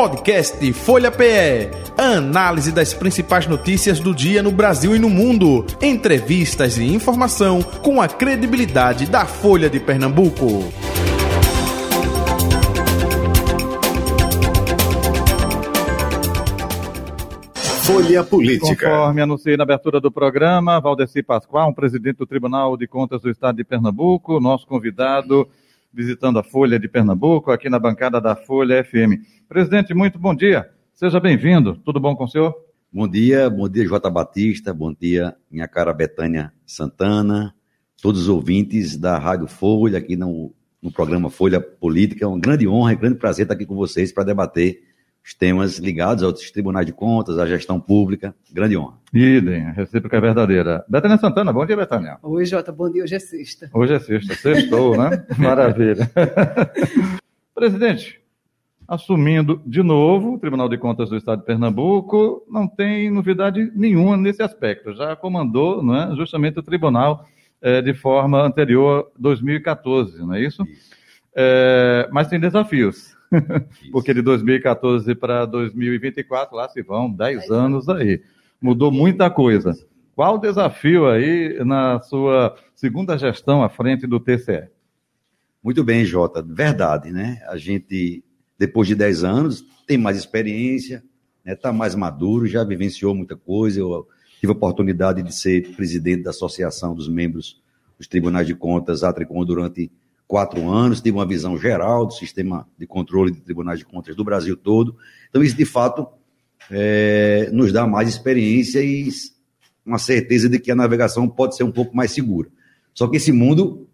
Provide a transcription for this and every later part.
Podcast Folha PE. Análise das principais notícias do dia no Brasil e no mundo. Entrevistas e informação com a credibilidade da Folha de Pernambuco. Folha Política. Conforme anunciei na abertura do programa, Valdeci Pascoal, um presidente do Tribunal de Contas do Estado de Pernambuco, nosso convidado visitando a Folha de Pernambuco, aqui na bancada da Folha FM. Presidente, muito bom dia. Seja bem-vindo. Tudo bom com o senhor? Bom dia, bom dia, Jota Batista, bom dia, minha cara Betânia Santana, todos os ouvintes da Rádio Folha, aqui no, no programa Folha Política. É uma grande honra e grande prazer estar aqui com vocês para debater os temas ligados aos tribunais de contas, à gestão pública. Grande honra. Idem, a recíproca é verdadeira. Betânia Santana, bom dia, Betânia. Oi, Jota, bom dia. Hoje é sexta. Hoje é sexta, sextou, né? Maravilha. Presidente, assumindo de novo o Tribunal de Contas do Estado de Pernambuco, não tem novidade nenhuma nesse aspecto. Já comandou não é, justamente o tribunal é, de forma anterior, 2014, não é isso? isso. É, mas tem desafios. Porque de 2014 para 2024, lá se vão 10 anos aí. Mudou muita coisa. Qual o desafio aí na sua segunda gestão à frente do TCE? Muito bem, Jota. Verdade, né? A gente, depois de 10 anos, tem mais experiência, está né? Tá mais maduro, já vivenciou muita coisa. Eu tive a oportunidade de ser presidente da Associação dos Membros dos Tribunais de Contas, Atricom, durante quatro anos, tive uma visão geral do sistema de controle de tribunais de contas do Brasil todo. Então, isso, de fato, é, nos dá mais experiência e uma certeza de que a navegação pode ser um pouco mais segura. Só que esse mundo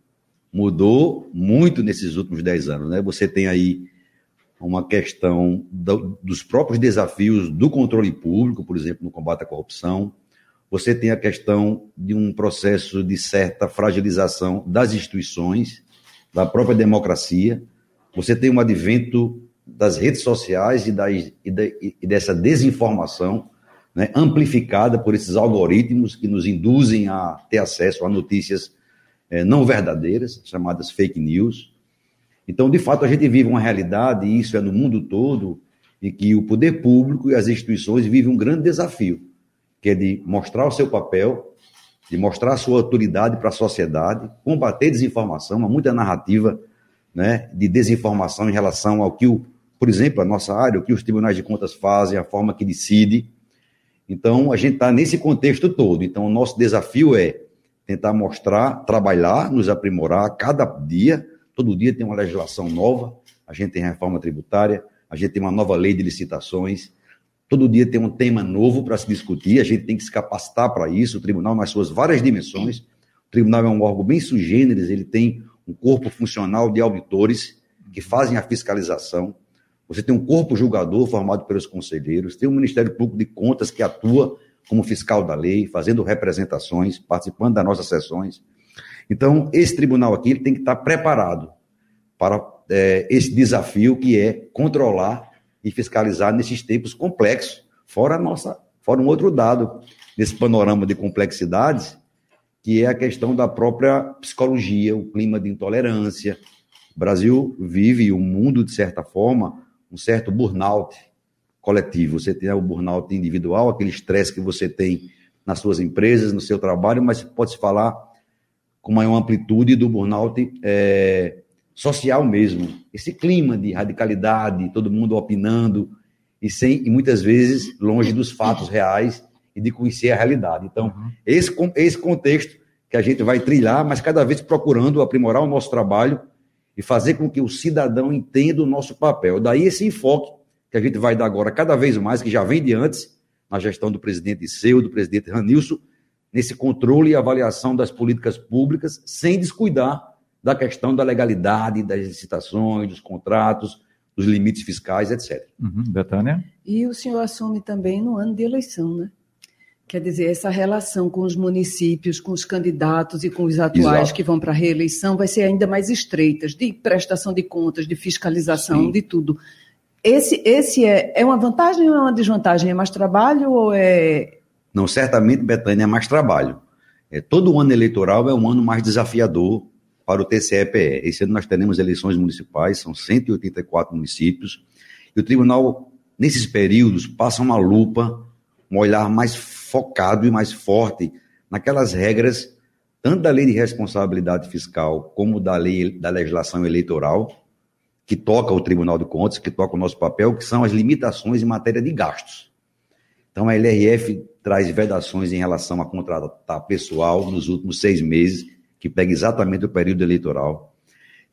mudou muito nesses últimos dez anos. Né? Você tem aí uma questão do, dos próprios desafios do controle público, por exemplo, no combate à corrupção. Você tem a questão de um processo de certa fragilização das instituições da própria democracia. Você tem um advento das redes sociais e, e, e dessa desinformação né, amplificada por esses algoritmos que nos induzem a ter acesso a notícias é, não verdadeiras, chamadas fake news. Então, de fato, a gente vive uma realidade, e isso é no mundo todo, em que o poder público e as instituições vivem um grande desafio, que é de mostrar o seu papel de mostrar sua autoridade para a sociedade, combater desinformação, há muita narrativa né, de desinformação em relação ao que, o, por exemplo, a nossa área, o que os tribunais de contas fazem, a forma que decide. Então, a gente está nesse contexto todo. Então, o nosso desafio é tentar mostrar, trabalhar, nos aprimorar cada dia. Todo dia tem uma legislação nova, a gente tem reforma tributária, a gente tem uma nova lei de licitações, Todo dia tem um tema novo para se discutir, a gente tem que se capacitar para isso. O tribunal, nas suas várias dimensões, o tribunal é um órgão bem sugêneres, ele tem um corpo funcional de auditores que fazem a fiscalização. Você tem um corpo julgador formado pelos conselheiros, tem um Ministério Público de Contas que atua como fiscal da lei, fazendo representações, participando das nossas sessões. Então, esse tribunal aqui ele tem que estar preparado para é, esse desafio que é controlar e fiscalizar nesses tempos complexos. Fora nossa, fora um outro dado nesse panorama de complexidades, que é a questão da própria psicologia, o clima de intolerância. O Brasil vive o um mundo de certa forma um certo burnout coletivo. Você tem o burnout individual, aquele estresse que você tem nas suas empresas, no seu trabalho, mas pode se falar com maior amplitude do burnout é, social mesmo. Esse clima de radicalidade, todo mundo opinando e sem e muitas vezes longe dos fatos reais e de conhecer a realidade. Então, uhum. esse esse contexto que a gente vai trilhar, mas cada vez procurando aprimorar o nosso trabalho e fazer com que o cidadão entenda o nosso papel. Daí esse enfoque que a gente vai dar agora cada vez mais, que já vem de antes, na gestão do presidente Seu, do presidente Ranilson, nesse controle e avaliação das políticas públicas, sem descuidar da questão da legalidade das licitações, dos contratos, dos limites fiscais, etc. Uhum. Betânia? E o senhor assume também no ano de eleição, né? Quer dizer, essa relação com os municípios, com os candidatos e com os atuais Exato. que vão para a reeleição vai ser ainda mais estreitas, de prestação de contas, de fiscalização, Sim. de tudo. Esse, esse é, é uma vantagem ou é uma desvantagem? É mais trabalho ou é. Não, certamente, Betânia, é mais trabalho. É, todo ano eleitoral é um ano mais desafiador para o TCE-PE. Esse ano nós teremos eleições municipais, são 184 municípios, e o tribunal nesses períodos, passa uma lupa, um olhar mais focado e mais forte naquelas regras, tanto da lei de responsabilidade fiscal como da lei da legislação eleitoral, que toca o Tribunal de Contas, que toca o nosso papel, que são as limitações em matéria de gastos. Então, a LRF traz vedações em relação a contratar pessoal nos últimos seis meses, que pega exatamente o período eleitoral.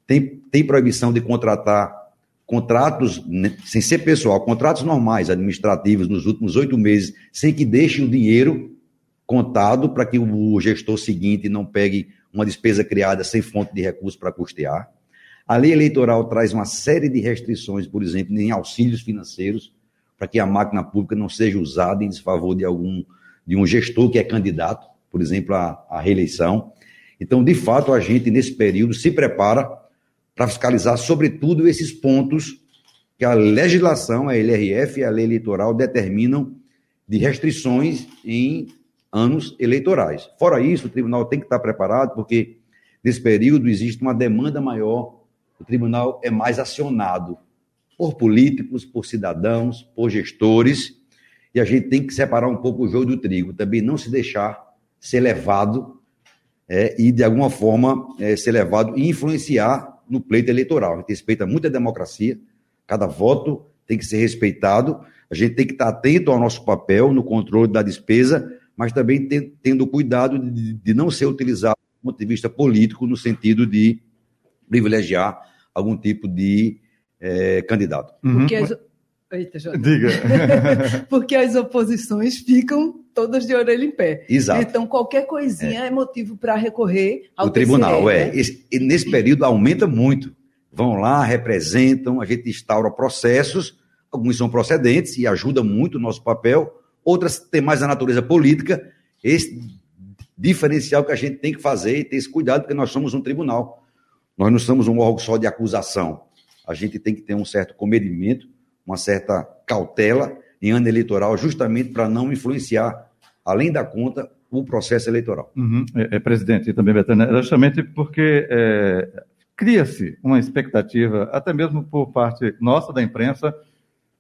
Tem, tem proibição de contratar contratos, né, sem ser pessoal, contratos normais, administrativos, nos últimos oito meses, sem que deixe o dinheiro contado para que o gestor seguinte não pegue uma despesa criada sem fonte de recurso para custear. A lei eleitoral traz uma série de restrições, por exemplo, em auxílios financeiros, para que a máquina pública não seja usada em desfavor de algum de um gestor que é candidato, por exemplo, à, à reeleição. Então, de fato, a gente, nesse período, se prepara para fiscalizar, sobretudo, esses pontos que a legislação, a LRF e a lei eleitoral determinam de restrições em anos eleitorais. Fora isso, o tribunal tem que estar preparado, porque nesse período existe uma demanda maior, o tribunal é mais acionado por políticos, por cidadãos, por gestores, e a gente tem que separar um pouco o joio do trigo, também não se deixar ser levado é, e, de alguma forma, é, ser levado e influenciar no pleito eleitoral. A gente respeita muito a democracia, cada voto tem que ser respeitado, a gente tem que estar atento ao nosso papel no controle da despesa, mas também tendo cuidado de, de não ser utilizado do ponto de vista político, no sentido de privilegiar algum tipo de é, candidato. Uhum. Porque as... Eita, Diga. Porque as oposições ficam todas de orelha em pé. Exato. Então, qualquer coisinha é, é motivo para recorrer ao o tribunal. TCE, é. Né? Esse, nesse período aumenta muito. Vão lá, representam, a gente instaura processos, alguns são procedentes e ajuda muito o nosso papel, outras têm mais a natureza política. Esse diferencial que a gente tem que fazer e ter esse cuidado, porque nós somos um tribunal. Nós não somos um órgão só de acusação a gente tem que ter um certo comedimento, uma certa cautela em ano eleitoral, justamente para não influenciar, além da conta, o processo eleitoral. Uhum. É, é, presidente, e também, Betânia, justamente porque é, cria-se uma expectativa, até mesmo por parte nossa da imprensa,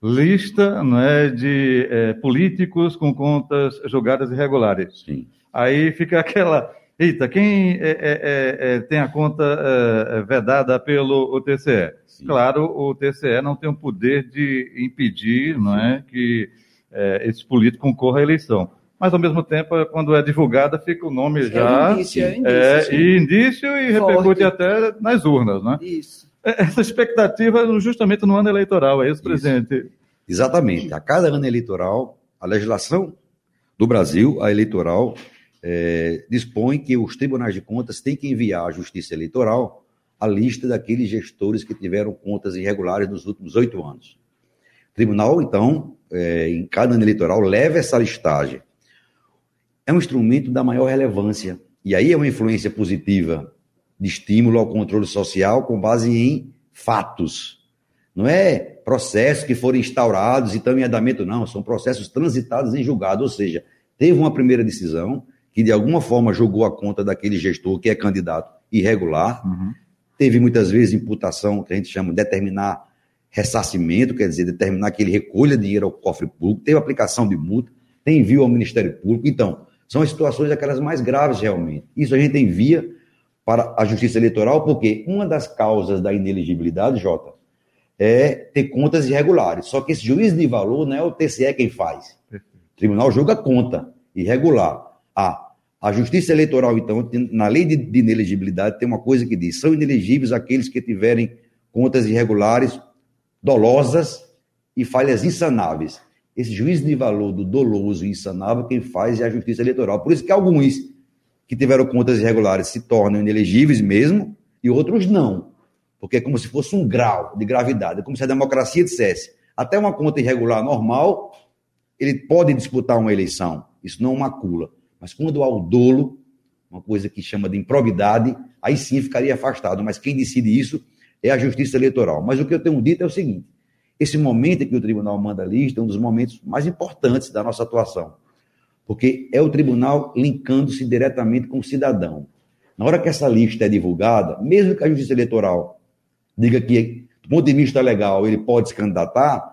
lista não é, de é, políticos com contas julgadas irregulares. Sim. Aí fica aquela. Eita, quem é, é, é tem a conta vedada pelo TCE? Sim. Claro, o TCE não tem o poder de impedir não é, que é, esse político concorra à eleição. Mas, ao mesmo tempo, quando é divulgada, fica o nome é já. Indício, é, indício, é, e indício e repercute até nas urnas, né? Isso. É, essa expectativa justamente no ano eleitoral, é isso, isso. presidente? Exatamente. A cada ano eleitoral, a legislação do Brasil, a eleitoral, é, dispõe que os tribunais de contas têm que enviar à Justiça Eleitoral a lista daqueles gestores que tiveram contas irregulares nos últimos oito anos. O tribunal, então, é, em cada ano eleitoral, leva essa listagem. É um instrumento da maior relevância. E aí é uma influência positiva de estímulo ao controle social com base em fatos. Não é processos que foram instaurados e estão em andamento, não. São processos transitados em julgado. Ou seja, teve uma primeira decisão que de alguma forma jogou a conta daquele gestor que é candidato irregular. Uhum. Teve muitas vezes imputação, que a gente chama de determinar ressarcimento, quer dizer, determinar que ele recolha dinheiro ao cofre público, teve aplicação de multa, tem envio ao Ministério Público. Então, são as situações aquelas mais graves realmente. Isso a gente envia para a Justiça Eleitoral, porque uma das causas da ineligibilidade, Jota, é ter contas irregulares. Só que esse juiz de valor não é o TCE quem faz. O tribunal julga conta irregular. Ah, a Justiça Eleitoral, então, na lei de, de inelegibilidade, tem uma coisa que diz: são inelegíveis aqueles que tiverem contas irregulares, dolosas e falhas insanáveis. Esse juízo de valor do doloso e insanável, quem faz é a Justiça Eleitoral. Por isso que alguns que tiveram contas irregulares se tornam inelegíveis mesmo, e outros não. Porque é como se fosse um grau de gravidade. É como se a democracia dissesse: até uma conta irregular normal, ele pode disputar uma eleição. Isso não macula. Mas quando há o dolo, uma coisa que chama de improbidade, aí sim ficaria afastado. Mas quem decide isso é a Justiça Eleitoral. Mas o que eu tenho dito é o seguinte: esse momento em que o tribunal manda a lista é um dos momentos mais importantes da nossa atuação. Porque é o tribunal linkando-se diretamente com o cidadão. Na hora que essa lista é divulgada, mesmo que a Justiça Eleitoral diga que, do ponto de vista legal, ele pode se candidatar,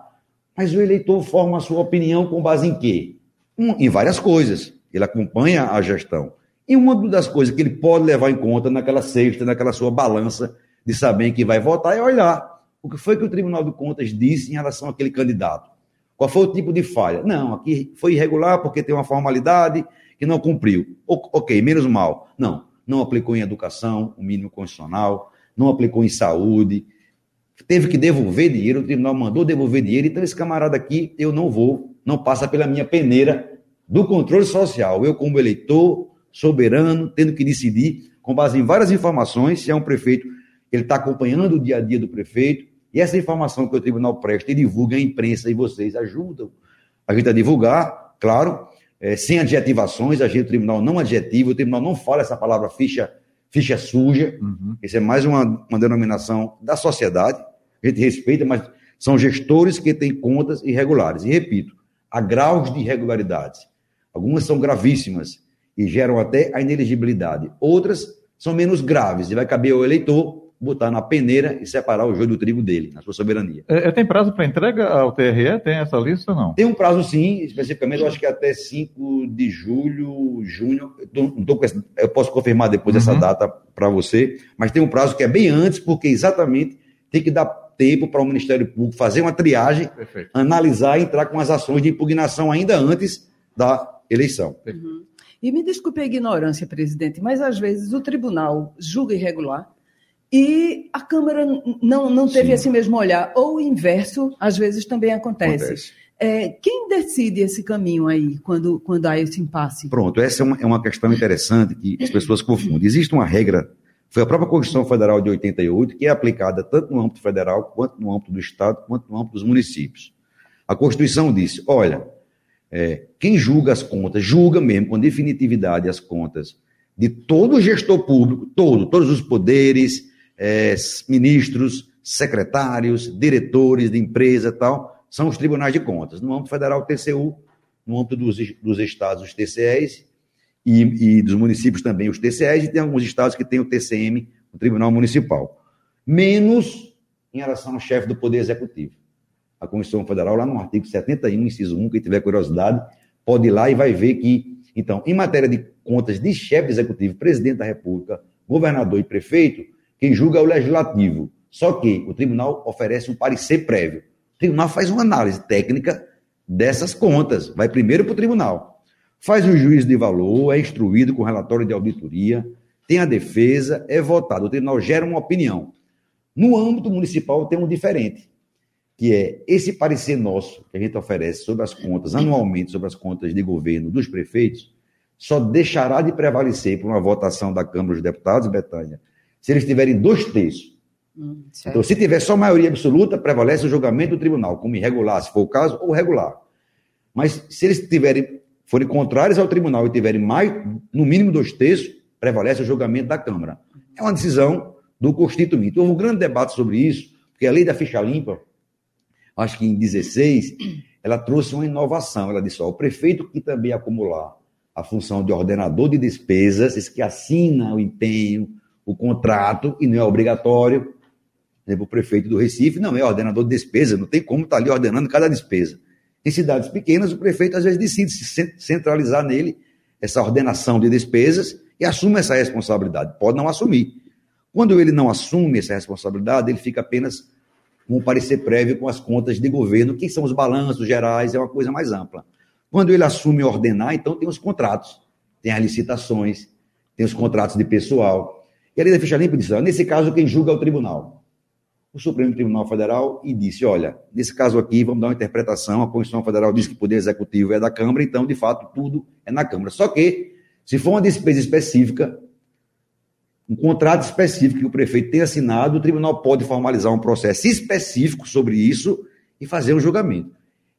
Mas o eleitor forma a sua opinião com base em quê? Em várias coisas. Ele acompanha a gestão. E uma das coisas que ele pode levar em conta naquela sexta, naquela sua balança de saber que vai votar, é olhar o que foi que o Tribunal de Contas disse em relação àquele candidato. Qual foi o tipo de falha? Não, aqui foi irregular porque tem uma formalidade que não cumpriu. O, ok, menos mal. Não, não aplicou em educação, o mínimo constitucional, não aplicou em saúde, teve que devolver dinheiro, o tribunal mandou devolver dinheiro, então esse camarada aqui, eu não vou, não passa pela minha peneira do controle social. Eu, como eleitor, soberano, tendo que decidir, com base em várias informações, se é um prefeito, ele está acompanhando o dia a dia do prefeito, e essa informação que o tribunal presta e divulga à imprensa, e vocês ajudam a gente a divulgar, claro, é, sem adjetivações, a gente, o tribunal não adjetiva, o tribunal não fala essa palavra ficha, ficha suja, uhum. isso é mais uma, uma denominação da sociedade, a gente respeita, mas são gestores que têm contas irregulares. E repito, há graus de irregularidades. Algumas são gravíssimas e geram até a ineligibilidade. Outras são menos graves e vai caber ao eleitor botar na peneira e separar o joio do trigo dele, na sua soberania. É, é tem prazo para entrega ao TRE? Tem essa lista ou não? Tem um prazo sim, especificamente, eu acho que é até 5 de julho, junho. Tô, tô eu posso confirmar depois uhum. essa data para você, mas tem um prazo que é bem antes, porque exatamente tem que dar tempo para o Ministério Público fazer uma triagem, Perfeito. analisar e entrar com as ações de impugnação ainda antes da eleição. Uhum. E me desculpe a ignorância, presidente, mas às vezes o tribunal julga irregular e a Câmara não, não teve Sim. esse mesmo olhar. Ou o inverso, às vezes, também acontece. acontece. É, quem decide esse caminho aí, quando, quando há esse impasse? Pronto, essa é uma, é uma questão interessante que as pessoas confundem. Existe uma regra, foi a própria Constituição Federal de 88, que é aplicada tanto no âmbito federal, quanto no âmbito do Estado, quanto no âmbito dos municípios. A Constituição disse: olha, é, quem julga as contas, julga mesmo com definitividade as contas de todo gestor público, todo, todos os poderes, é, ministros, secretários, diretores de empresa e tal, são os tribunais de contas. No âmbito federal, o TCU, no âmbito dos, dos estados, os TCEs, e, e, dos municípios também os TCEs, e tem alguns estados que têm o TCM, o Tribunal Municipal. Menos em relação ao chefe do Poder Executivo. A Constituição Federal, lá no artigo 71, inciso 1, quem tiver curiosidade, pode ir lá e vai ver que, então, em matéria de contas de chefe executivo, presidente da República, governador e prefeito, quem julga é o legislativo. Só que o tribunal oferece um parecer prévio. O tribunal faz uma análise técnica dessas contas. Vai primeiro para o tribunal. Faz um juízo de valor, é instruído com relatório de auditoria, tem a defesa, é votado. O tribunal gera uma opinião. No âmbito municipal tem um diferente, que é esse parecer nosso que a gente oferece sobre as contas, anualmente sobre as contas de governo dos prefeitos, só deixará de prevalecer por uma votação da Câmara dos Deputados, Betânia, se eles tiverem dois terços. Hum, então, se tiver só maioria absoluta, prevalece o julgamento do tribunal, como irregular, se for o caso, ou regular. Mas se eles tiverem, forem contrários ao tribunal e tiverem mais, no mínimo dois terços, prevalece o julgamento da Câmara. É uma decisão do Constituinte. Houve um grande debate sobre isso, porque a lei da ficha limpa, acho que em 16, ela trouxe uma inovação. Ela disse: ó, o prefeito que também acumular a função de ordenador de despesas, esse que assina o empenho, o contrato e não é obrigatório. Por exemplo, o prefeito do Recife não é ordenador de despesa, não tem como estar tá ali ordenando cada despesa. Em cidades pequenas, o prefeito às vezes decide se centralizar nele essa ordenação de despesas e assume essa responsabilidade. Pode não assumir. Quando ele não assume essa responsabilidade, ele fica apenas um parecer prévio com as contas de governo, que são os balanços gerais, é uma coisa mais ampla. Quando ele assume ordenar, então tem os contratos, tem as licitações, tem os contratos de pessoal, e a lei da ficha limpa disse, nesse caso, quem julga é o tribunal. O Supremo Tribunal Federal e disse, olha, nesse caso aqui, vamos dar uma interpretação, a Constituição Federal diz que o Poder Executivo é da Câmara, então, de fato, tudo é na Câmara. Só que, se for uma despesa específica, um contrato específico que o prefeito tem assinado, o tribunal pode formalizar um processo específico sobre isso e fazer um julgamento.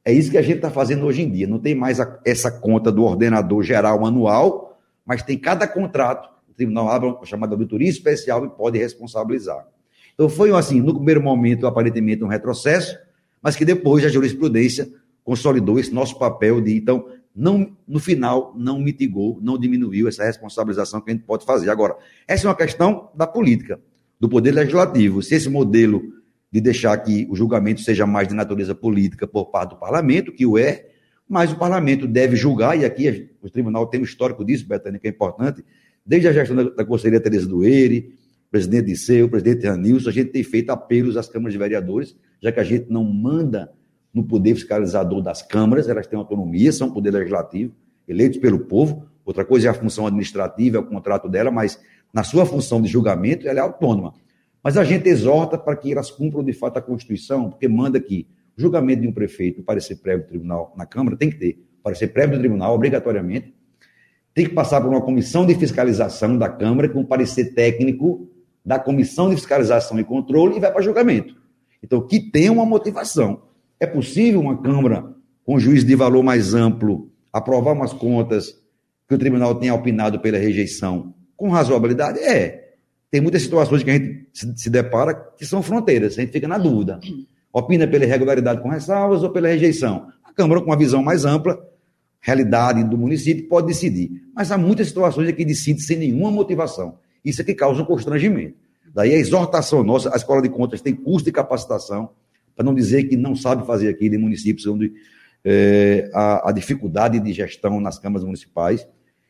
É isso que a gente está fazendo hoje em dia. Não tem mais a, essa conta do ordenador geral anual, mas tem cada contrato o tribunal abre uma chamada auditoria especial e pode responsabilizar. Então foi assim, no primeiro momento, aparentemente um retrocesso, mas que depois a jurisprudência consolidou esse nosso papel de, então, não, no final, não mitigou, não diminuiu essa responsabilização que a gente pode fazer. Agora, essa é uma questão da política, do poder legislativo. Se esse modelo de deixar que o julgamento seja mais de natureza política por parte do parlamento, que o é, mas o parlamento deve julgar, e aqui o tribunal tem um histórico disso, Betânia, que é importante, desde a gestão da, da conselheira Tereza Dueire, presidente de seu, presidente Ranilson, a gente tem feito apelos às câmaras de vereadores, já que a gente não manda no poder fiscalizador das câmaras, elas têm autonomia, são poder legislativo, eleitos pelo povo. Outra coisa é a função administrativa, é o contrato dela, mas na sua função de julgamento, ela é autônoma. Mas a gente exorta para que elas cumpram de fato a Constituição, porque manda que o julgamento de um prefeito, o parecer prévio do tribunal na Câmara, tem que ter parecer prévio do tribunal, obrigatoriamente, tem que passar por uma comissão de fiscalização da Câmara, com parecer técnico da comissão de fiscalização e controle e vai para julgamento. Então, que tenha uma motivação. É possível uma Câmara, com juiz de valor mais amplo, aprovar umas contas que o tribunal tenha opinado pela rejeição com razoabilidade? É. Tem muitas situações que a gente se depara que são fronteiras, a gente fica na dúvida. Opina pela irregularidade com ressalvas ou pela rejeição. A Câmara, com uma visão mais ampla, realidade do município, pode decidir. Mas há muitas situações que decide sem nenhuma motivação. Isso é que causa um constrangimento. Daí a exortação nossa, a Escola de Contas tem curso de capacitação, para não dizer que não sabe fazer aquilo em municípios onde é, a, a, dificuldade de gestão nas câmaras municipais.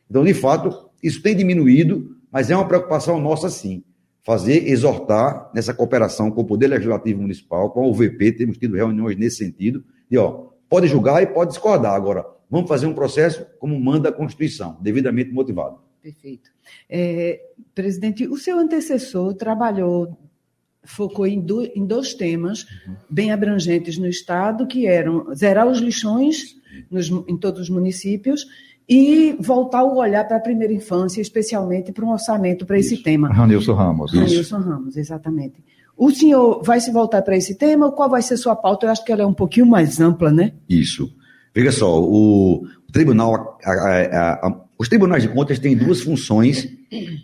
Então, de fato, isso tem diminuído, mas é uma preocupação nossa, sim. Fazer, exortar nessa cooperação com o Poder Legislativo Municipal, com a UVP, temos tido reuniões nesse sentido, e ó, pode julgar e pode discordar. Agora, vamos fazer um processo como manda a Constituição, devidamente motivado. Perfeito. É, presidente, o seu antecessor trabalhou focou em, do, em dois temas bem abrangentes no Estado, que eram zerar os lixões nos, em todos os municípios e voltar o olhar para a primeira infância, especialmente para um orçamento para esse tema. Ranilson Ramos. Ranilson Ramos, exatamente. O senhor vai se voltar para esse tema? Qual vai ser sua pauta? Eu acho que ela é um pouquinho mais ampla, né? Isso. Veja só, o, o tribunal, a, a, a, os tribunais de contas têm duas funções,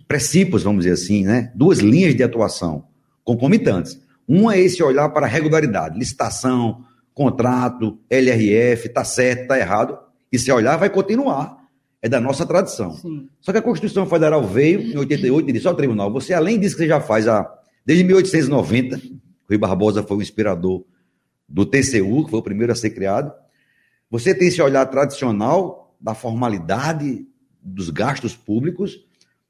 princípios, vamos dizer assim, né? Duas linhas de atuação concomitantes. Um é esse olhar para a regularidade, licitação, contrato, LRF, está certo, está errado. E se olhar, vai continuar. É da nossa tradição. Sim. Só que a Constituição Federal veio em 88 e disse ao tribunal: você, além disso que você já faz há, desde 1890, Rui Barbosa foi o inspirador do TCU, que foi o primeiro a ser criado, você tem esse olhar tradicional da formalidade dos gastos públicos,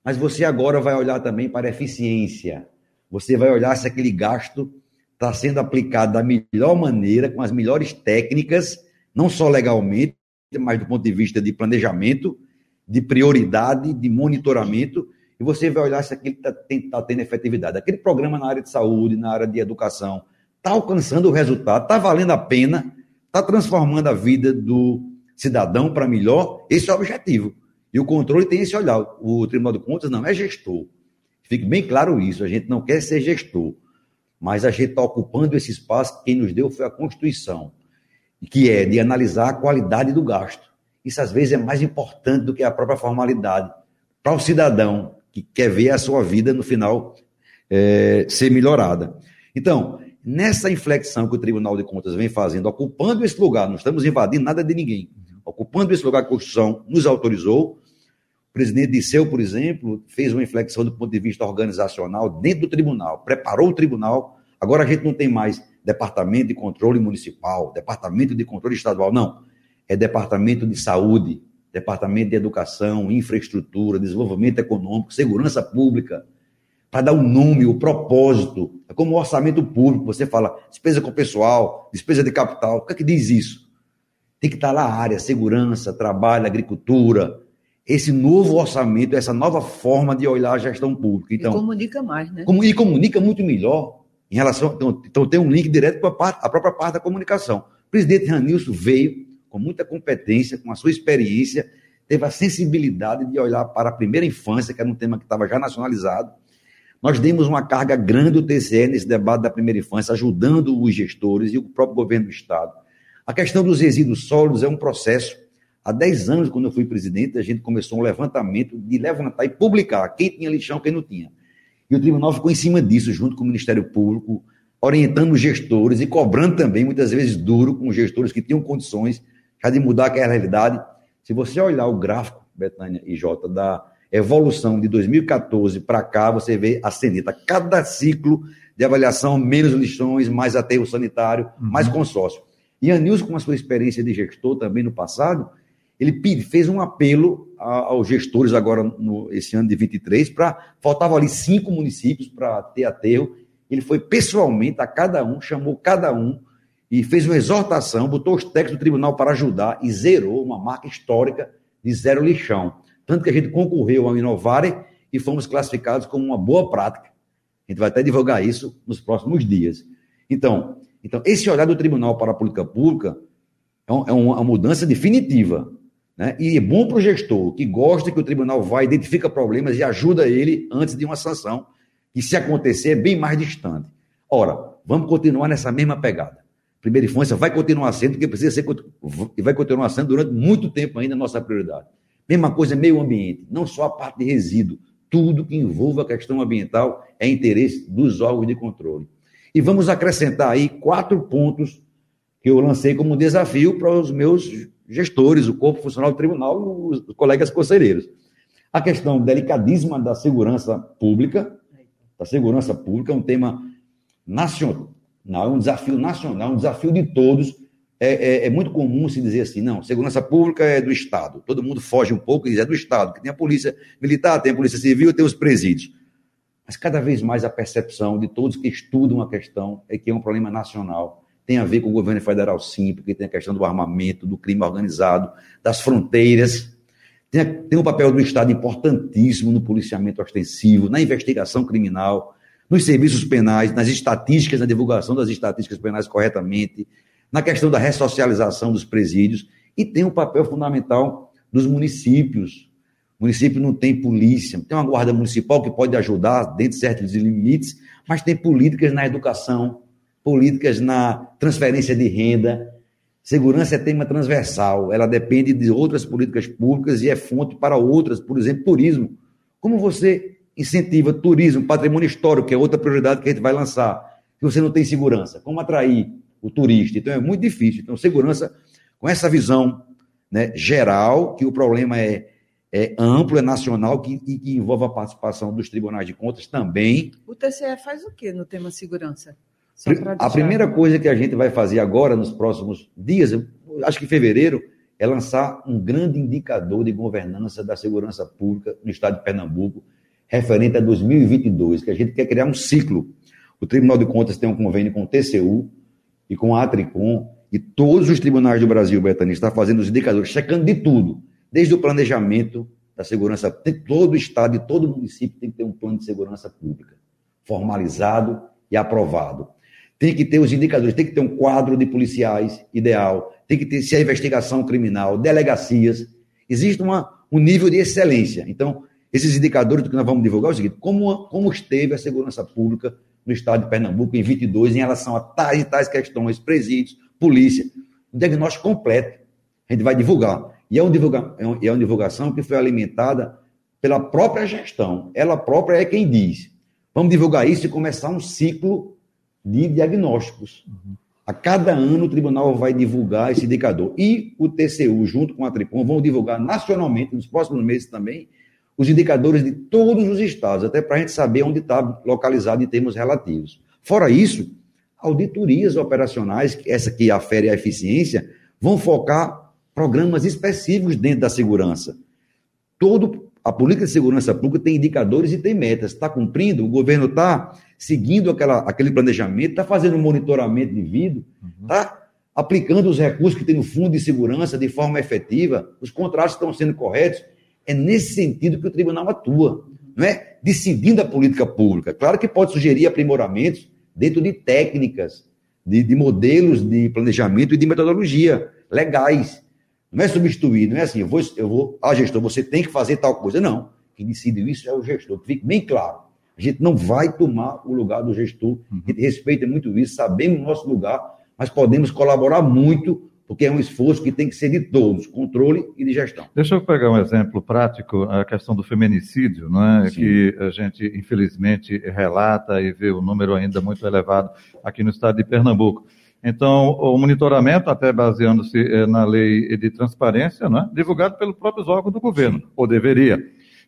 mas você agora vai olhar também para a eficiência você vai olhar se aquele gasto está sendo aplicado da melhor maneira, com as melhores técnicas, não só legalmente, mas do ponto de vista de planejamento, de prioridade, de monitoramento, e você vai olhar se aquilo está tá tendo efetividade. Aquele programa na área de saúde, na área de educação, está alcançando o resultado, está valendo a pena, está transformando a vida do cidadão para melhor. Esse é o objetivo. E o controle tem esse olhar. O Tribunal de Contas não é gestor. Fique bem claro isso, a gente não quer ser gestor, mas a gente está ocupando esse espaço que quem nos deu foi a Constituição, que é de analisar a qualidade do gasto. Isso às vezes é mais importante do que a própria formalidade. Para o cidadão que quer ver a sua vida no final é, ser melhorada. Então, nessa inflexão que o Tribunal de Contas vem fazendo, ocupando esse lugar, não estamos invadindo nada de ninguém, ocupando esse lugar que a Constituição nos autorizou, o presidente Disseu, por exemplo, fez uma inflexão do ponto de vista organizacional dentro do tribunal, preparou o tribunal. Agora a gente não tem mais departamento de controle municipal, departamento de controle estadual, não. É departamento de saúde, departamento de educação, infraestrutura, desenvolvimento econômico, segurança pública, para dar o um nome, o propósito. É como o orçamento público, você fala despesa com pessoal, despesa de capital. O que é que diz isso? Tem que estar lá a área, segurança, trabalho, agricultura, esse novo orçamento, essa nova forma de olhar a gestão pública. Então, e comunica mais, né? e comunica muito melhor em relação. Então, então tem um link direto para a, a própria parte da comunicação. O presidente Ranilson veio com muita competência, com a sua experiência, teve a sensibilidade de olhar para a primeira infância, que era um tema que estava já nacionalizado. Nós demos uma carga grande do TCE nesse debate da primeira infância, ajudando os gestores e o próprio governo do Estado. A questão dos resíduos sólidos é um processo Há 10 anos, quando eu fui presidente, a gente começou um levantamento de levantar e publicar quem tinha lixão, quem não tinha. E o tribunal ficou em cima disso, junto com o Ministério Público, orientando os gestores e cobrando também, muitas vezes duro, com os gestores que tinham condições já de mudar aquela realidade. Se você olhar o gráfico, Betânia e Jota, da evolução de 2014 para cá, você vê a ceneta. Cada ciclo de avaliação, menos lixões, mais aterro sanitário, uhum. mais consórcio. E a Nilson, com a sua experiência de gestor também no passado, ele fez um apelo aos gestores agora, no, esse ano de 23, para. Faltavam ali cinco municípios para ter aterro. Ele foi pessoalmente a cada um, chamou cada um e fez uma exortação, botou os técnicos do tribunal para ajudar e zerou uma marca histórica de zero lixão. Tanto que a gente concorreu ao Inovare e fomos classificados como uma boa prática. A gente vai até divulgar isso nos próximos dias. Então, então esse olhar do tribunal para a política pública é, é uma mudança definitiva. Né? E é bom para o gestor que gosta que o tribunal vai, identifica problemas e ajuda ele antes de uma sanção, que se acontecer é bem mais distante. Ora, vamos continuar nessa mesma pegada. Primeira infância vai continuar sendo, porque precisa ser, e vai continuar sendo durante muito tempo ainda a nossa prioridade. Mesma coisa, meio ambiente, não só a parte de resíduo, tudo que envolva a questão ambiental é interesse dos órgãos de controle. E vamos acrescentar aí quatro pontos que eu lancei como desafio para os meus gestores, o corpo funcional do tribunal e os colegas conselheiros. A questão delicadíssima da segurança pública, da segurança pública é um tema nacional, é um desafio nacional, um desafio de todos, é, é, é, muito comum se dizer assim, não, segurança pública é do Estado. Todo mundo foge um pouco e diz, é do Estado, que tem a polícia militar, tem a polícia civil, tem os presídios. Mas cada vez mais a percepção de todos que estudam a questão é que é um problema nacional. Tem a ver com o governo federal, sim, porque tem a questão do armamento, do crime organizado, das fronteiras. Tem, tem um papel do Estado importantíssimo no policiamento ostensivo, na investigação criminal, nos serviços penais, nas estatísticas, na divulgação das estatísticas penais corretamente na questão da ressocialização dos presídios e tem um papel fundamental dos municípios. O município não tem polícia, tem uma guarda municipal que pode ajudar dentro de certos limites, mas tem políticas na educação, políticas na transferência de renda. Segurança é tema transversal, ela depende de outras políticas públicas e é fonte para outras, por exemplo, turismo. Como você incentiva turismo, patrimônio histórico, que é outra prioridade que a gente vai lançar, se você não tem segurança? Como atrair o turista. Então é muito difícil. Então, segurança, com essa visão né, geral, que o problema é, é amplo, é nacional, que, e que envolve a participação dos tribunais de contas também. O TCE faz o que no tema segurança? A primeira coisa que a gente vai fazer agora, nos próximos dias, acho que em fevereiro, é lançar um grande indicador de governança da segurança pública no estado de Pernambuco, referente a 2022, que a gente quer criar um ciclo. O Tribunal de Contas tem um convênio com o TCU, e com a Atricom e todos os tribunais do Brasil, Betânia, está fazendo os indicadores, checando de tudo, desde o planejamento da segurança, todo o estado e todo município tem que ter um plano de segurança pública, formalizado e aprovado. Tem que ter os indicadores, tem que ter um quadro de policiais ideal, tem que ter se a investigação criminal, delegacias. Existe uma, um nível de excelência. Então, esses indicadores que nós vamos divulgar é o seguinte: como, como esteve a segurança pública no estado de Pernambuco em 22 em relação a tais e tais questões, presídios, polícia. Um diagnóstico completo. A gente vai divulgar. E é, um divulga, é, é uma divulgação que foi alimentada pela própria gestão. Ela própria é quem diz. Vamos divulgar isso e começar um ciclo de diagnósticos. A cada ano o tribunal vai divulgar esse indicador. E o TCU, junto com a Tricom, vão divulgar nacionalmente, nos próximos meses também, os indicadores de todos os estados, até para a gente saber onde está localizado em termos relativos. Fora isso, auditorias operacionais, essa que afere a eficiência, vão focar programas específicos dentro da segurança. Todo a política de segurança pública tem indicadores e tem metas. Está cumprindo? O governo está seguindo aquela, aquele planejamento, está fazendo um monitoramento devido, está uhum. aplicando os recursos que tem no fundo de segurança de forma efetiva, os contratos estão sendo corretos. É nesse sentido que o tribunal atua, não é decidindo a política pública. Claro que pode sugerir aprimoramentos dentro de técnicas, de, de modelos de planejamento e de metodologia legais. Não é substituir, não é assim, eu vou, eu vou, ah, gestor, você tem que fazer tal coisa. Não. Quem decide isso é o gestor, que fique bem claro. A gente não vai tomar o lugar do gestor. A gente respeita muito isso, sabemos o nosso lugar, mas podemos colaborar muito porque é um esforço que tem que ser de todos, controle e de gestão. Deixa eu pegar um exemplo prático, a questão do feminicídio, não é? que a gente, infelizmente, relata e vê o número ainda muito elevado aqui no estado de Pernambuco. Então, o monitoramento, até baseando-se eh, na lei de transparência, não é? divulgado pelos próprios órgãos do governo, ou deveria.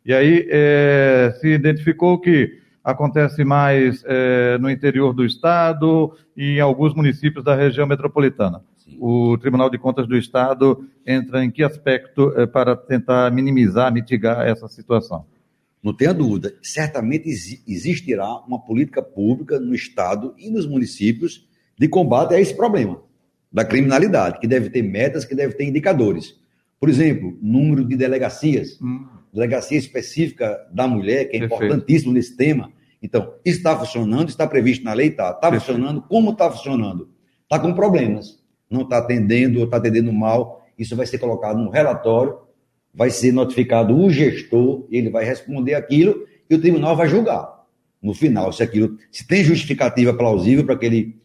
E aí eh, se identificou que acontece mais é, no interior do Estado e em alguns municípios da região metropolitana. Sim. O Tribunal de Contas do Estado entra em que aspecto é, para tentar minimizar, mitigar essa situação? Não tenha dúvida, certamente existirá uma política pública no Estado e nos municípios de combate a esse problema da criminalidade, que deve ter metas, que deve ter indicadores. Por exemplo, número de delegacias, hum. Delegacia específica da mulher, que é Perfeito. importantíssimo nesse tema. Então, está funcionando, está previsto na lei, está. Está funcionando, como está funcionando? Está com problemas, não está atendendo ou está atendendo mal. Isso vai ser colocado no relatório, vai ser notificado o gestor, ele vai responder aquilo e o tribunal vai julgar. No final, se aquilo se tem justificativa plausível para aquele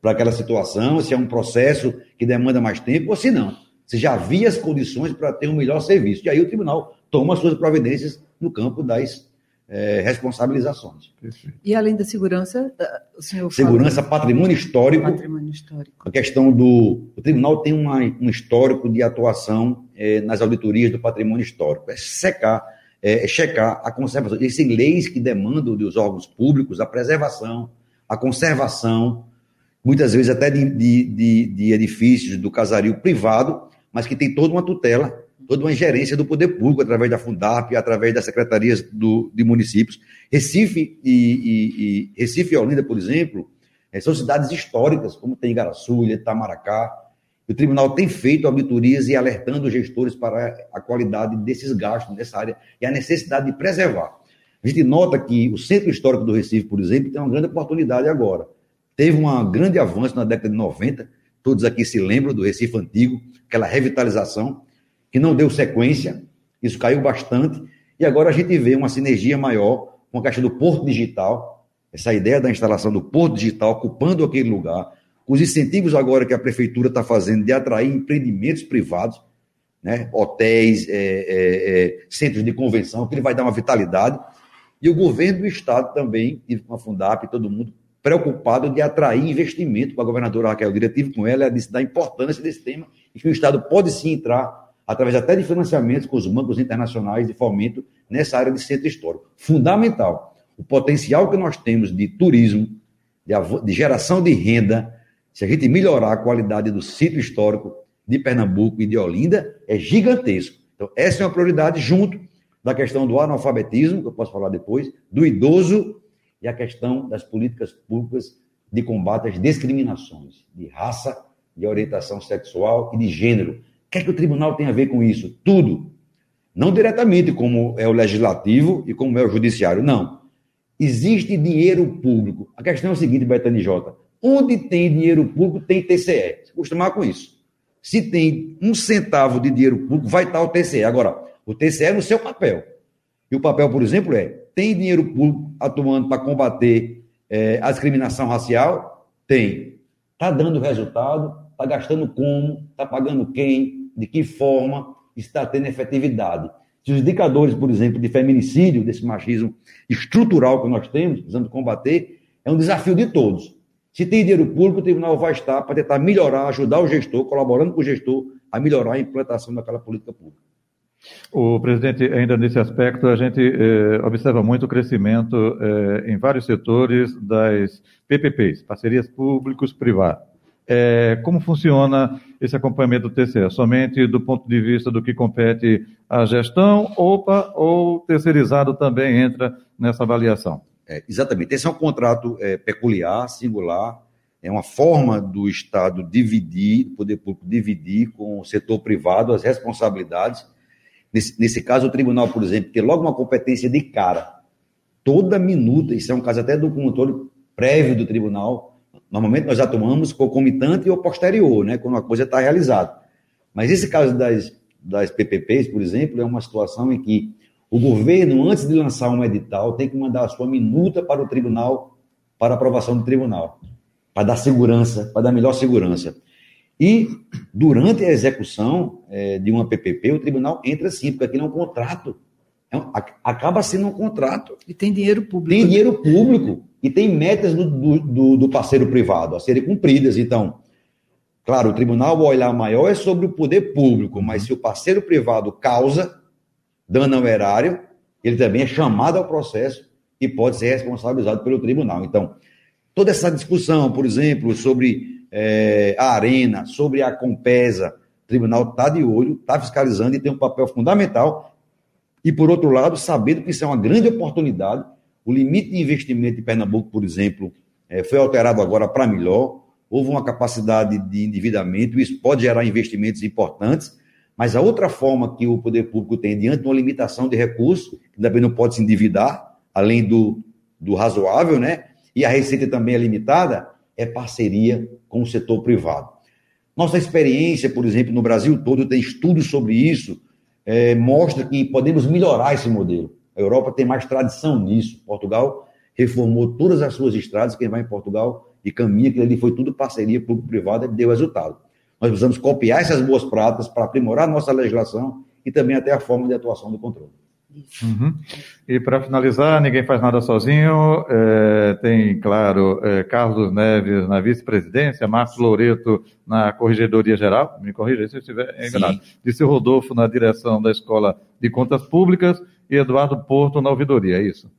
para aquela situação, se é um processo que demanda mais tempo ou se não. Se já havia as condições para ter um melhor serviço. E aí o tribunal toma as suas providências no campo das é, responsabilizações. E além da segurança, eh, o senhor Segurança, fala... patrimônio histórico. Patrimônio histórico. A questão do. O tribunal tem uma, um histórico de atuação é, nas auditorias do patrimônio histórico. É secar, é, é checar a conservação. Existem leis que demandam dos órgãos públicos a preservação, a conservação muitas vezes até de, de, de, de edifícios do casario privado, mas que tem toda uma tutela, toda uma gerência do poder público, através da Fundap, através das secretarias do, de municípios. Recife e, e, e, Recife e Olinda, por exemplo, eh, são cidades históricas, como tem Igaraçu, Itamaracá. O tribunal tem feito auditorias e alertando os gestores para a qualidade desses gastos nessa área e a necessidade de preservar. A gente nota que o Centro Histórico do Recife, por exemplo, tem uma grande oportunidade agora teve um grande avanço na década de 90, todos aqui se lembram do Recife Antigo, aquela revitalização, que não deu sequência, isso caiu bastante, e agora a gente vê uma sinergia maior com a questão do Porto Digital, essa ideia da instalação do Porto Digital ocupando aquele lugar, os incentivos agora que a Prefeitura está fazendo de atrair empreendimentos privados, né, hotéis, é, é, é, centros de convenção, que ele vai dar uma vitalidade, e o governo do Estado também, com a Fundap, todo mundo preocupado de atrair investimento para a governadora Raquel. Diretivo com ela é disse da importância desse tema e que o Estado pode sim entrar, através até de financiamentos com os bancos internacionais de fomento, nessa área de centro histórico. Fundamental. O potencial que nós temos de turismo, de, de geração de renda, se a gente melhorar a qualidade do sítio histórico de Pernambuco e de Olinda, é gigantesco. Então, essa é uma prioridade junto da questão do analfabetismo, que eu posso falar depois, do idoso e a questão das políticas públicas de combate às discriminações de raça, de orientação sexual e de gênero. Que é que o tribunal tem a ver com isso? Tudo. Não diretamente, como é o legislativo e como é o judiciário, não. Existe dinheiro público. A questão é o seguinte, Betani Jota: onde tem dinheiro público, tem TCE. Se acostumar com isso. Se tem um centavo de dinheiro público, vai estar o TCE. Agora, o TCE é no seu papel. E o papel, por exemplo, é: tem dinheiro público atuando para combater é, a discriminação racial? Tem. Está dando resultado? Está gastando como? Está pagando quem? De que forma? Está tendo efetividade. Se os indicadores, por exemplo, de feminicídio, desse machismo estrutural que nós temos, precisamos combater, é um desafio de todos. Se tem dinheiro público, o tribunal vai estar para tentar melhorar, ajudar o gestor, colaborando com o gestor, a melhorar a implantação daquela política pública. O presidente, ainda nesse aspecto, a gente eh, observa muito o crescimento eh, em vários setores das PPPs, parcerias públicos-privadas. Eh, como funciona esse acompanhamento do TCE? Somente do ponto de vista do que compete à gestão, OPA, ou terceirizado também entra nessa avaliação? É, exatamente. Esse é um contrato é, peculiar, singular, é uma forma do Estado dividir, do poder público dividir com o setor privado as responsabilidades Nesse, nesse caso, o tribunal, por exemplo, tem logo uma competência de cara. Toda minuta, isso é um caso até do controle prévio do tribunal. Normalmente nós atuamos concomitante ou posterior, né, quando a coisa está realizada. Mas esse caso das, das PPPs, por exemplo, é uma situação em que o governo, antes de lançar um edital, tem que mandar a sua minuta para o tribunal, para aprovação do tribunal, para dar segurança, para dar melhor segurança. E durante a execução é, de uma PPP, o tribunal entra sim, porque aquilo é um contrato. É um, acaba sendo um contrato. E tem dinheiro público. Tem dinheiro público. E tem metas do, do, do parceiro privado a serem cumpridas. Então, claro, o tribunal, o olhar maior é sobre o poder público, mas se o parceiro privado causa dano ao erário, ele também é chamado ao processo que pode ser responsabilizado pelo tribunal. Então, toda essa discussão, por exemplo, sobre é, a Arena, sobre a Compesa, o tribunal está de olho, está fiscalizando e tem um papel fundamental. E, por outro lado, sabendo que isso é uma grande oportunidade, o limite de investimento em Pernambuco, por exemplo, é, foi alterado agora para melhor, houve uma capacidade de endividamento, isso pode gerar investimentos importantes, mas a outra forma que o poder público tem diante de uma limitação de recursos, também não pode se endividar, além do, do razoável, né? E a receita também é limitada, é parceria com o setor privado. Nossa experiência, por exemplo, no Brasil todo, tem estudos sobre isso, é, mostra que podemos melhorar esse modelo. A Europa tem mais tradição nisso. Portugal reformou todas as suas estradas. Quem vai em Portugal e caminha, que ali foi tudo parceria público-privada deu resultado. Nós precisamos copiar essas boas práticas para aprimorar nossa legislação e também até a forma de atuação do controle. Uhum. E para finalizar, ninguém faz nada sozinho. É, tem, claro, é, Carlos Neves na vice-presidência, Marcos Loureto na Corregedoria Geral, me corrija se eu estiver enganado, Disse Rodolfo na direção da Escola de Contas Públicas e Eduardo Porto na ouvidoria, é isso?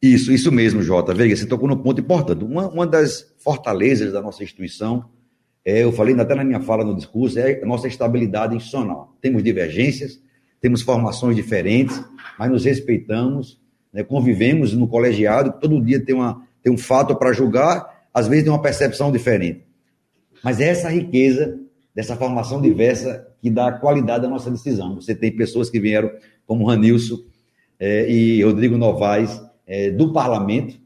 Isso, isso mesmo, Jota. Veja, você tocou num ponto importante. Uma, uma das fortalezas da nossa instituição, é, eu falei até na minha fala no discurso, é a nossa estabilidade institucional. Temos divergências, temos formações diferentes, mas nos respeitamos, né, convivemos no colegiado, todo dia tem, uma, tem um fato para julgar, às vezes tem uma percepção diferente. Mas é essa riqueza dessa formação diversa que dá qualidade da nossa decisão. Você tem pessoas que vieram, como Ranilson é, e Rodrigo Novaes, é, do parlamento,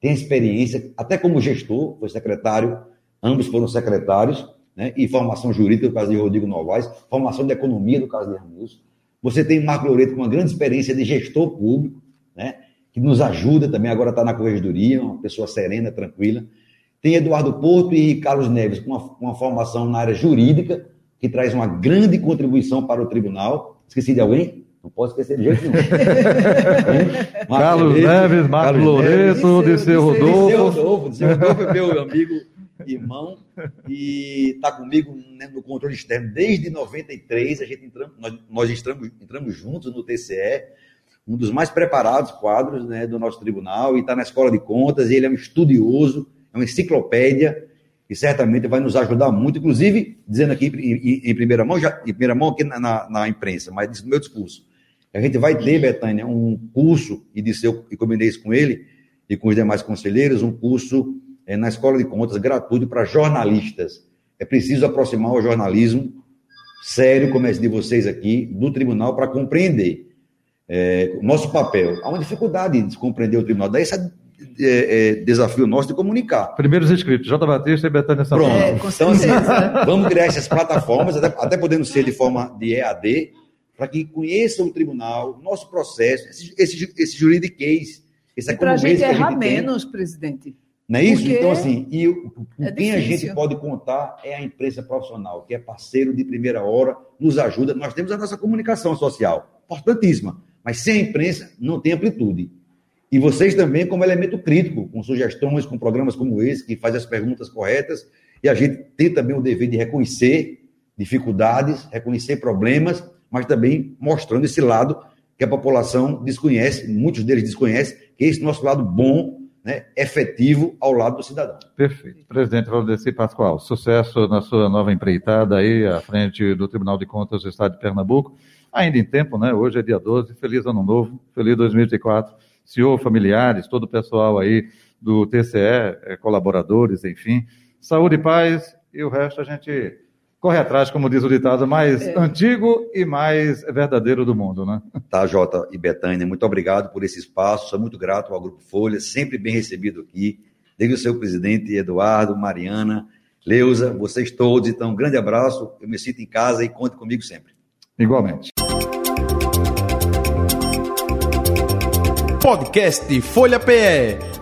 tem experiência, até como gestor, foi secretário, ambos foram secretários, né, e formação jurídica, no caso de Rodrigo Novaes, formação de economia, no caso de Ranilson. Você tem Marco Loureto com uma grande experiência de gestor público, né? que nos ajuda também, agora está na corregedoria, uma pessoa serena, tranquila. Tem Eduardo Porto e Carlos Neves com uma, uma, formação na área jurídica, que traz uma grande contribuição para o tribunal. Esqueci de alguém? Não posso esquecer de jeito nenhum. Carlos Neves, Marco Loureto, Disseu Rodolfo. Disseu Rodolfo, Disseu Rodolfo é meu amigo irmão, e está comigo né, no controle externo desde 93. A gente entramos, nós, nós entramos, entramos juntos no TCE, um dos mais preparados quadros né, do nosso tribunal, e está na escola de contas. Ele é um estudioso, é uma enciclopédia, e certamente vai nos ajudar muito, inclusive, dizendo aqui em, em primeira mão, já, em primeira mão aqui na, na, na imprensa, mas no meu discurso. A gente vai ter, Betânia, um curso, e disse eu e combinei isso com ele e com os demais conselheiros, um curso é, na Escola de Contas gratuito para jornalistas. É preciso aproximar o jornalismo sério, como esse de vocês aqui, do tribunal para compreender é, nosso papel. Há uma dificuldade de compreender o tribunal. Daí esse é, é, desafio nosso de comunicar. Primeiros inscritos, J. Batista e Betânia Pronto. É, então, assim, vamos criar essas plataformas, até, até podendo ser de forma de EAD, para que conheçam o tribunal, nosso processo, esse, esse, esse juridiquês, esse e para a gente errar menos, presidente. Não é isso? Porque então, assim, e com é quem a gente pode contar é a imprensa profissional, que é parceiro de primeira hora, nos ajuda. Nós temos a nossa comunicação social, importantíssima, mas sem a imprensa não tem amplitude. E vocês também, como elemento crítico, com sugestões, com programas como esse, que faz as perguntas corretas, e a gente tem também o dever de reconhecer dificuldades, reconhecer problemas, mas também mostrando esse lado que a população desconhece, muitos deles desconhecem, que é esse nosso lado bom né, efetivo ao lado do cidadão. Perfeito. Presidente Valdeci Pascoal, sucesso na sua nova empreitada aí à frente do Tribunal de Contas do Estado de Pernambuco. Ainda em tempo, né? Hoje é dia 12. Feliz Ano Novo, feliz 2024. Senhor, familiares, todo o pessoal aí do TCE, eh, colaboradores, enfim. Saúde e paz e o resto a gente corre atrás, como diz o ditado, mais é. antigo e mais verdadeiro do mundo, né? Tá, Jota e Betânia, muito obrigado por esse espaço, sou muito grato ao Grupo Folha, sempre bem recebido aqui, desde o seu presidente Eduardo, Mariana, Leusa, vocês todos, então um grande abraço, eu me sinto em casa e conte comigo sempre. Igualmente. Podcast Folha PE.